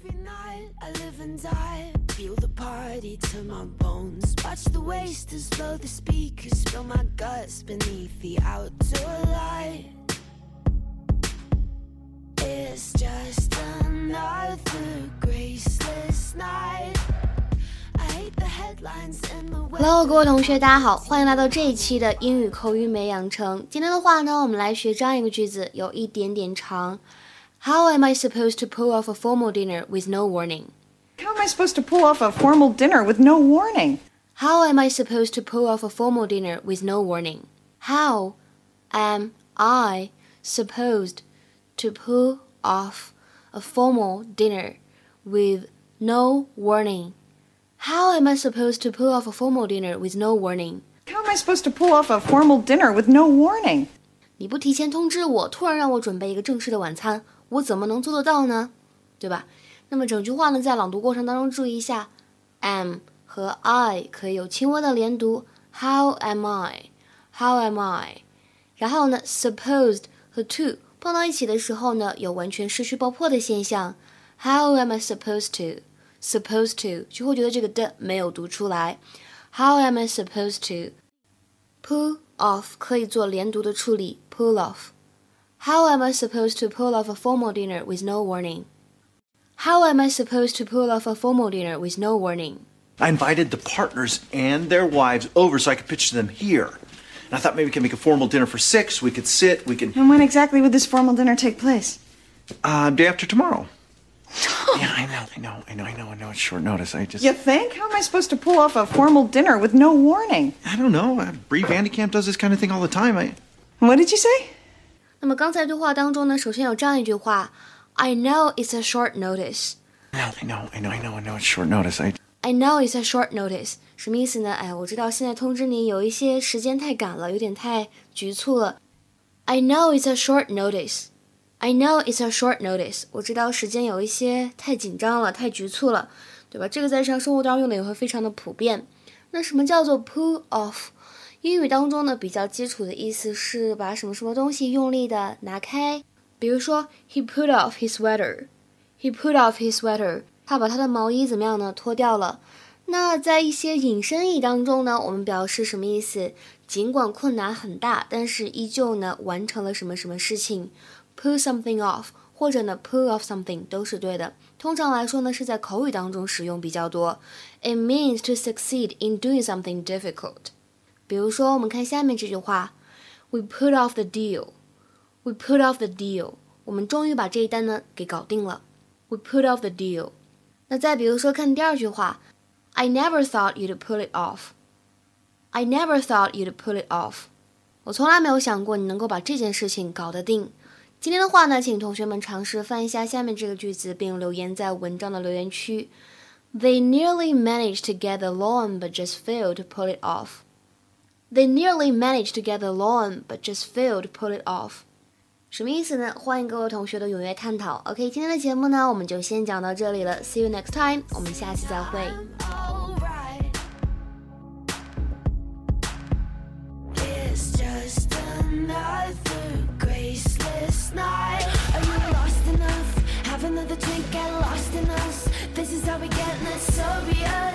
Every night I live and die. Feel the party to my bones. Watch the wasters blow the speakers. Spill my guts beneath the outdoor light. It's just another graceless night. I hate the headlines and the Hello，各位同学，大家好，欢迎来到这一期的英语口语美养成。今天的话呢，我们来学这样一个句子，有一点点长。How am I supposed to pull off a formal dinner with no warning? How am I supposed to pull off a formal dinner with no warning? How am I supposed to pull off a formal dinner with no warning? How am I supposed to pull off a formal dinner with no warning? How am I supposed to pull off a formal dinner with no warning? How am I supposed to pull off a formal dinner with no warning? 你不提前通知我，突然让我准备一个正式的晚餐，我怎么能做得到呢？对吧？那么整句话呢，在朗读过程当中注意一下，am 和 I 可以有轻微的连读，How am I？How am I？然后呢，supposed 和 to 碰到一起的时候呢，有完全失去爆破的现象。How am I supposed to？Supposed to 就会觉得这个的没有读出来。How am I supposed to pull off 可以做连读的处理，pull off? How am I supposed to pull off a formal dinner with no warning? How am I supposed to pull off a formal dinner with no warning? I invited the partners and their wives over so I could pitch to them here. And I thought maybe we could make a formal dinner for six. We could sit. We could. And when exactly would this formal dinner take place? Uh, day after tomorrow. yeah, I know, I know, I know, I know, I know. It's short notice. I just. You think? How am I supposed to pull off a formal dinner with no warning? I don't know. Uh, Bree Van de Kamp does this kind of thing all the time. I. What did you say? 那么刚才对话当中呢，首先有这样一句话：I know it's a short notice. I know, I know, I know, I know, I know. It's short notice. I. I know it's a short notice. 什么意思呢？哎，我知道现在通知你有一些时间太赶了，有点太局促了。I know it's a short notice. I know it's a short notice. 我知道时间有一些太紧张了，太局促了，对吧？这个在日常生活当中用的也会非常的普遍。那什么叫做 pull off？ 英语当中呢，比较基础的意思是把什么什么东西用力的拿开。比如说，He put off his sweater. He put off his sweater. 他把他的毛衣怎么样呢？脱掉了。那在一些引申义当中呢，我们表示什么意思？尽管困难很大，但是依旧呢完成了什么什么事情。Pull something off，或者呢 pull off something 都是对的。通常来说呢是在口语当中使用比较多。It means to succeed in doing something difficult。比如说，我们看下面这句话：We put off the deal. We put off the deal. 我们终于把这一单呢给搞定了。We put off the deal. 那再比如说，看第二句话：I never thought you'd pull it off. I never thought you'd pull it off. 我从来没有想过你能够把这件事情搞得定。今天的话呢，请同学们尝试翻译一下下面这个句子，并留言在文章的留言区。They nearly managed to get the loan, but just failed to pull it off. They nearly managed to get the loan, but just failed to pull it off. 什么意思呢？欢迎各位同学的踊跃探讨。OK，今天的节目呢，我们就先讲到这里了。See you next time，我们下期再会。 alright. It's just another graceless night. Are you lost enough? Have another drink, get lost in us. This is how we get, and it's so real.